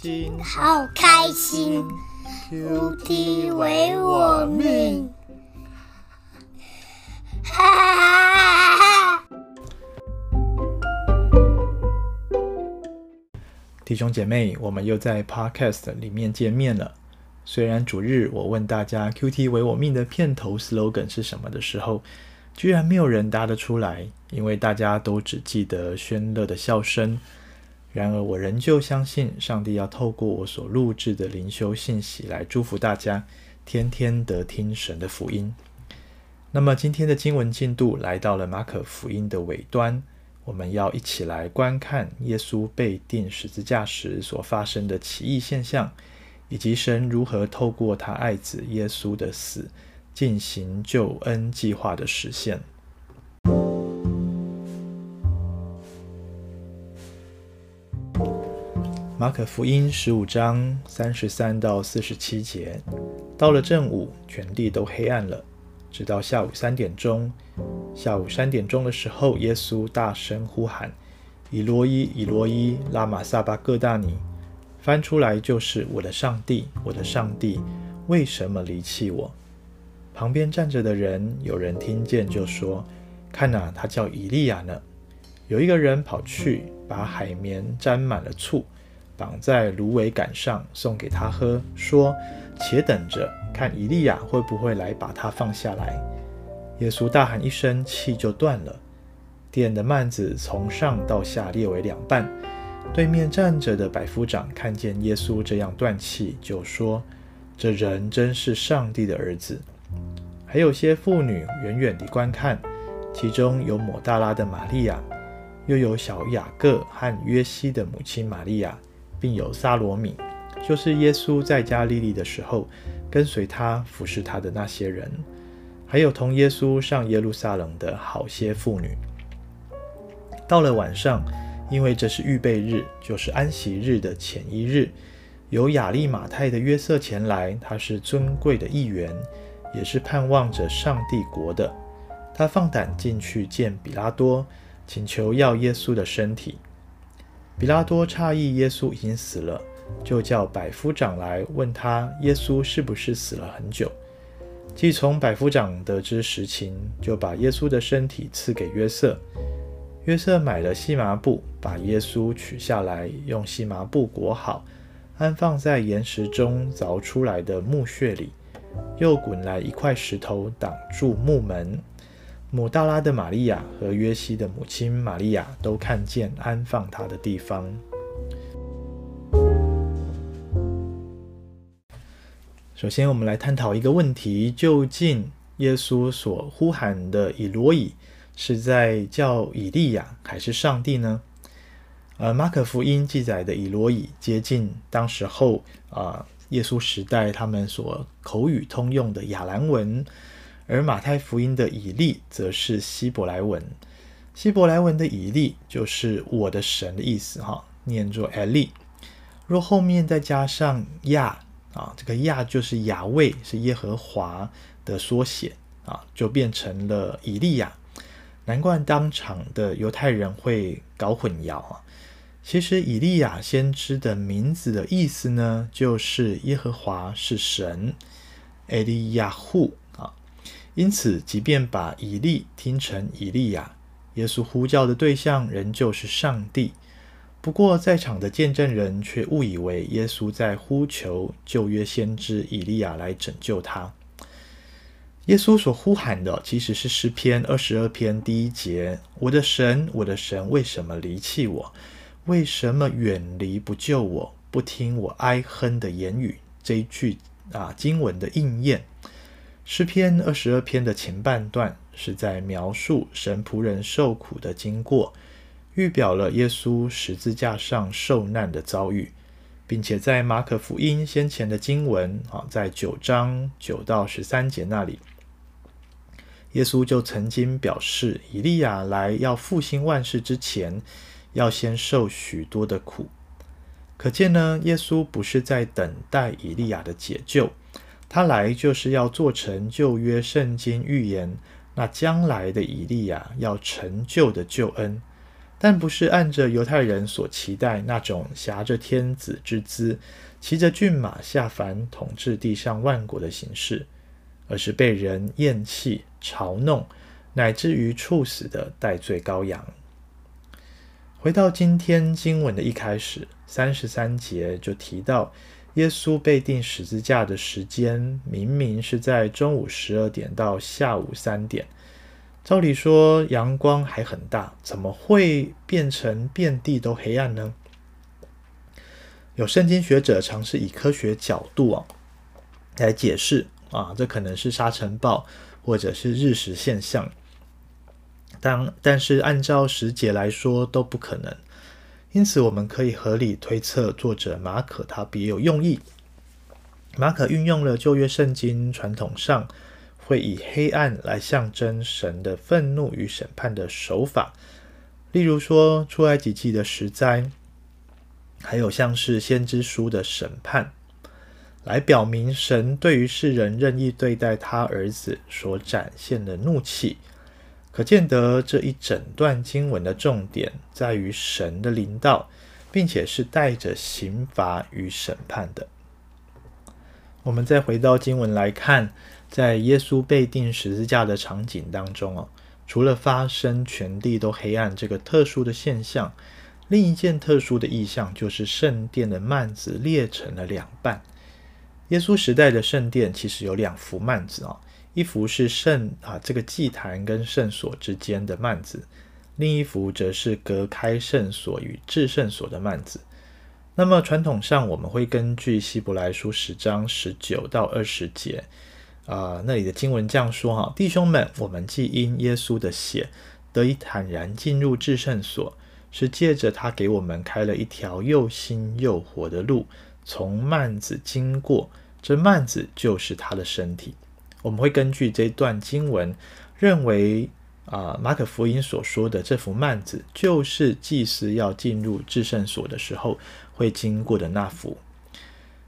今好开心，QT 为我命。哈哈哈！弟兄姐妹，我们又在 Podcast 里面见面了。虽然主日我问大家 “QT 为我命”的片头 slogan 是什么的时候，居然没有人答得出来，因为大家都只记得宣乐的笑声。然而，我仍旧相信上帝要透过我所录制的灵修信息来祝福大家，天天得听神的福音。那么，今天的经文进度来到了马可福音的尾端，我们要一起来观看耶稣被钉十字架时所发生的奇异现象，以及神如何透过他爱子耶稣的死进行救恩计划的实现。马可福音十五章三十三到四十七节，到了正午，全地都黑暗了，直到下午三点钟。下午三点钟的时候，耶稣大声呼喊：“以罗伊，以罗伊，拉玛撒巴各大尼。”翻出来就是：“我的上帝，我的上帝，为什么离弃我？”旁边站着的人，有人听见就说：“看哪，他叫以利亚呢。”有一个人跑去，把海绵沾满了醋。绑在芦苇杆上，送给他喝，说：“且等着，看以利亚会不会来把他放下来。”耶稣大喊一声，气就断了，奠的幔子从上到下裂为两半。对面站着的百夫长看见耶稣这样断气，就说：“这人真是上帝的儿子。”还有些妇女远远地观看，其中有抹大拉的玛利亚，又有小雅各和约西的母亲玛利亚。并有撒罗米，就是耶稣在加利利的时候跟随他服侍他的那些人，还有同耶稣上耶路撒冷的好些妇女。到了晚上，因为这是预备日，就是安息日的前一日，有亚利马太的约瑟前来，他是尊贵的议员，也是盼望着上帝国的。他放胆进去见比拉多，请求要耶稣的身体。比拉多诧异耶稣已经死了，就叫百夫长来问他耶稣是不是死了很久。既从百夫长得知实情，就把耶稣的身体赐给约瑟。约瑟买了细麻布，把耶稣取下来，用细麻布裹好，安放在岩石中凿出来的墓穴里，又滚来一块石头挡住墓门。抹大拉的玛利亚和约西的母亲玛利亚都看见安放他的地方。首先，我们来探讨一个问题：究竟耶稣所呼喊的以罗以是在叫以利亚，还是上帝呢？呃，马可福音记载的以罗以接近当时候啊、耶稣时代他们所口语通用的亚兰文。而马太福音的以利则是希伯来文，希伯来文的以利就是我的神的意思，哈，念作 Eli。若后面再加上亚啊，这个亚就是亚卫，是耶和华的缩写啊，就变成了以利亚。难怪当场的犹太人会搞混淆啊。其实以利亚先知的名字的意思呢，就是耶和华是神，Eli Yahu。因此，即便把以利听成以利亚，耶稣呼叫的对象仍旧是上帝。不过，在场的见证人却误以为耶稣在呼求旧约先知以利亚来拯救他。耶稣所呼喊的其实是诗篇二十二篇第一节：“我的神，我的神，为什么离弃我？为什么远离不救我？不听我哀哼的言语？”这一句啊经文的应验。诗篇二十二篇的前半段是在描述神仆人受苦的经过，预表了耶稣十字架上受难的遭遇，并且在马可福音先前的经文啊，在九章九到十三节那里，耶稣就曾经表示，以利亚来要复兴万事之前，要先受许多的苦。可见呢，耶稣不是在等待以利亚的解救。他来就是要做成旧约圣经预言那将来的以利亚要成就的救恩，但不是按着犹太人所期待那种挟着天子之姿，骑着骏马下凡统治地上万国的形式，而是被人厌弃、嘲弄，乃至于处死的代罪羔羊。回到今天经文的一开始，三十三节就提到。耶稣被钉十字架的时间，明明是在中午十二点到下午三点。照理说，阳光还很大，怎么会变成遍地都黑暗呢？有圣经学者尝试以科学角度啊来解释啊，这可能是沙尘暴或者是日食现象。当但是按照时节来说都不可能。因此，我们可以合理推测，作者马可他别有用意。马可运用了旧约圣经传统上会以黑暗来象征神的愤怒与审判的手法，例如说出埃及记的十灾，还有像是先知书的审判，来表明神对于世人任意对待他儿子所展现的怒气。可见得这一整段经文的重点在于神的临到，并且是带着刑罚与审判的。我们再回到经文来看，在耶稣被钉十字架的场景当中哦，除了发生全地都黑暗这个特殊的现象，另一件特殊的意象就是圣殿的幔子裂成了两半。耶稣时代的圣殿其实有两幅幔子哦。一幅是圣啊，这个祭坛跟圣所之间的幔子，另一幅则是隔开圣所与至圣所的幔子。那么传统上，我们会根据希伯来书十章十九到二十节啊，那里的经文这样说哈：弟兄们，我们既因耶稣的血得以坦然进入至圣所，是借着他给我们开了一条又新又活的路，从幔子经过。这幔子就是他的身体。我们会根据这段经文，认为啊，马可福音所说的这幅幔子，就是祭司要进入至圣所的时候会经过的那幅。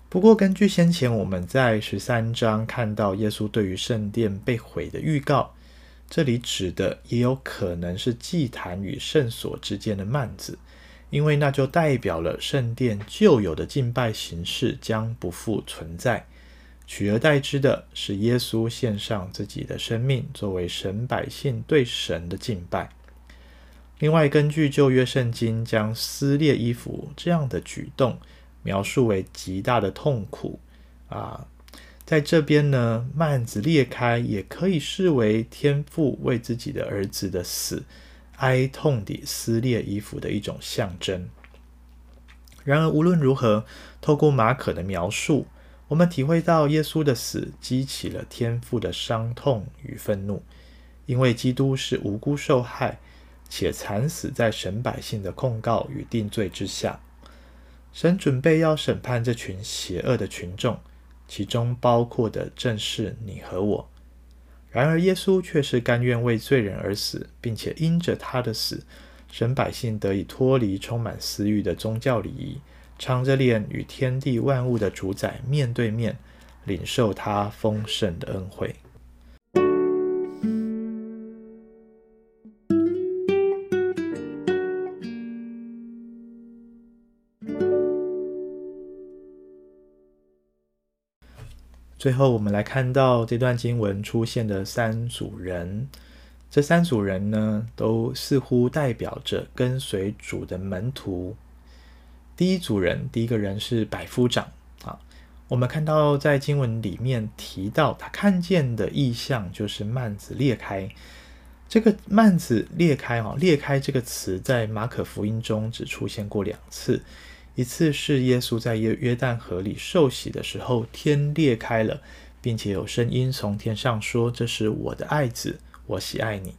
不过，根据先前我们在十三章看到耶稣对于圣殿被毁的预告，这里指的也有可能是祭坛与圣所之间的幔子，因为那就代表了圣殿旧有的敬拜形式将不复存在。取而代之的是耶稣献上自己的生命，作为神百姓对神的敬拜。另外，根据旧约圣经将撕裂衣服这样的举动描述为极大的痛苦啊，在这边呢，幔子裂开也可以视为天父为自己的儿子的死哀痛地撕裂衣服的一种象征。然而，无论如何，透过马可的描述。我们体会到耶稣的死激起了天父的伤痛与愤怒，因为基督是无辜受害，且惨死在神百姓的控告与定罪之下。神准备要审判这群邪恶的群众，其中包括的正是你和我。然而，耶稣却是甘愿为罪人而死，并且因着他的死，神百姓得以脱离充满私欲的宗教礼仪。敞着脸与天地万物的主宰面对面，领受他丰盛的恩惠。最后，我们来看到这段经文出现的三组人，这三组人呢，都似乎代表着跟随主的门徒。第一组人，第一个人是百夫长啊。我们看到在经文里面提到，他看见的异象就是幔子裂开。这个幔子裂开啊，裂开这个词在马可福音中只出现过两次，一次是耶稣在约约旦河里受洗的时候，天裂开了，并且有声音从天上说：“这是我的爱子，我喜爱你。”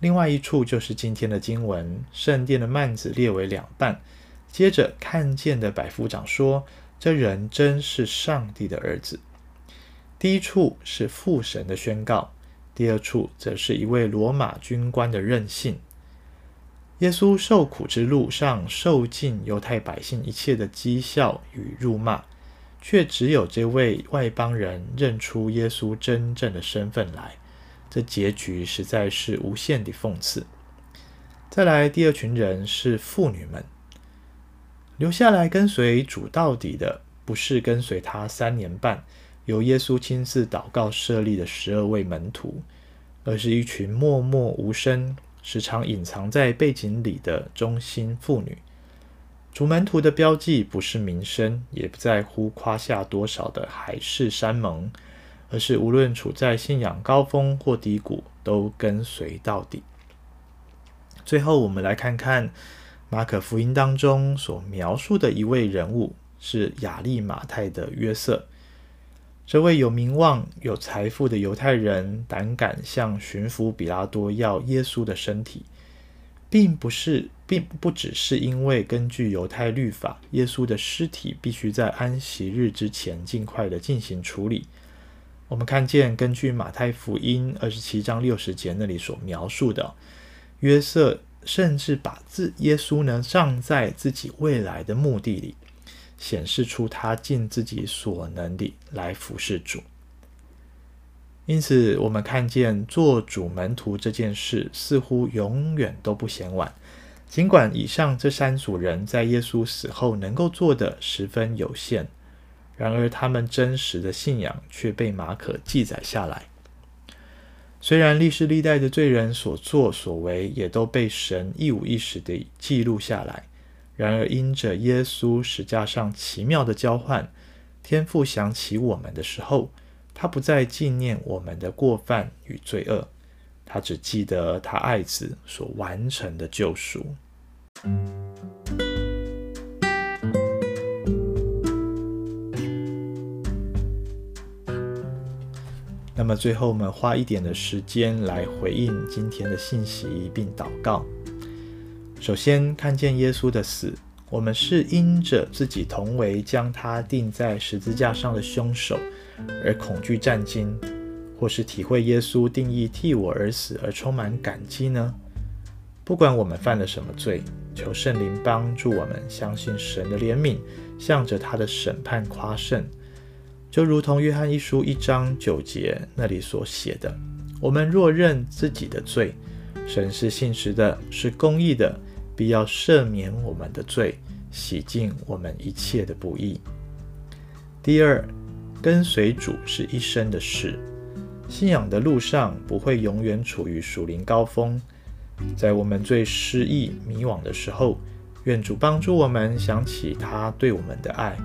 另外一处就是今天的经文，圣殿的幔子裂为两半。接着看见的百夫长说：“这人真是上帝的儿子。”第一处是父神的宣告，第二处则是一位罗马军官的任性。耶稣受苦之路上受尽犹太百姓一切的讥笑与辱骂，却只有这位外邦人认出耶稣真正的身份来，这结局实在是无限的讽刺。再来，第二群人是妇女们，留下来跟随主到底的，不是跟随他三年半，由耶稣亲自祷告设立的十二位门徒，而是一群默默无声、时常隐藏在背景里的忠心妇女。主门徒的标记不是名声，也不在乎夸下多少的海誓山盟，而是无论处在信仰高峰或低谷，都跟随到底。最后，我们来看看马可福音当中所描述的一位人物，是亚利马太的约瑟。这位有名望、有财富的犹太人，胆敢向巡抚比拉多要耶稣的身体。并不是，并不只是因为根据犹太律法，耶稣的尸体必须在安息日之前尽快的进行处理。我们看见，根据马太福音二十七章六十节那里所描述的，约瑟甚至把自耶稣呢葬在自己未来的墓地里，显示出他尽自己所能的来服侍主。因此，我们看见做主门徒这件事似乎永远都不嫌晚。尽管以上这三组人在耶稣死后能够做的十分有限，然而他们真实的信仰却被马可记载下来。虽然历世历代的罪人所作所为也都被神一五一十地记录下来，然而因着耶稣十架上奇妙的交换，天父想起我们的时候，他不再纪念我们的过犯与罪恶，他只记得他爱子所完成的救赎。那么最后，我们花一点的时间来回应今天的信息，并祷告。首先，看见耶稣的死，我们是因着自己同为将他钉在十字架上的凶手。而恐惧战惊，或是体会耶稣定义替我而死而充满感激呢？不管我们犯了什么罪，求圣灵帮助我们相信神的怜悯，向着他的审判夸胜。就如同约翰一书一章九节那里所写的：“我们若认自己的罪，神是信实的，是公义的，必要赦免我们的罪，洗净我们一切的不义。”第二。跟随主是一生的事，信仰的路上不会永远处于属灵高峰。在我们最失意、迷惘的时候，愿主帮助我们想起他对我们的爱，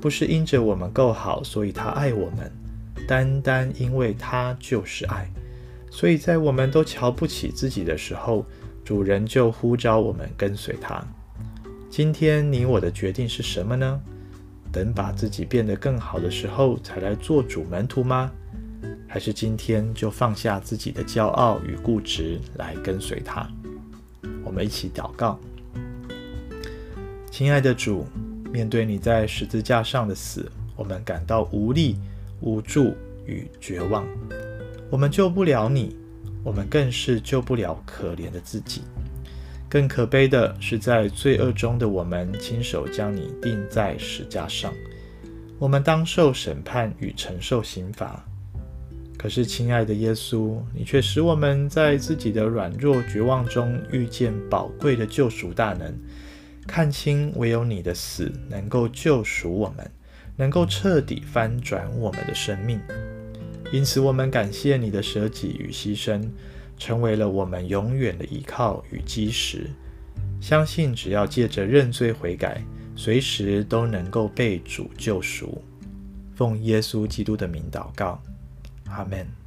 不是因着我们够好，所以他爱我们，单单因为他就是爱。所以在我们都瞧不起自己的时候，主人就呼召我们跟随他。今天你我的决定是什么呢？等把自己变得更好的时候，才来做主门徒吗？还是今天就放下自己的骄傲与固执，来跟随他？我们一起祷告。亲爱的主，面对你在十字架上的死，我们感到无力、无助与绝望。我们救不了你，我们更是救不了可怜的自己。更可悲的是，在罪恶中的我们，亲手将你钉在十架上，我们当受审判与承受刑罚。可是，亲爱的耶稣，你却使我们在自己的软弱、绝望中遇见宝贵的救赎大能，看清唯有你的死能够救赎我们，能够彻底翻转我们的生命。因此，我们感谢你的舍己与牺牲。成为了我们永远的依靠与基石，相信只要借着认罪悔改，随时都能够被主救赎。奉耶稣基督的名祷告，阿门。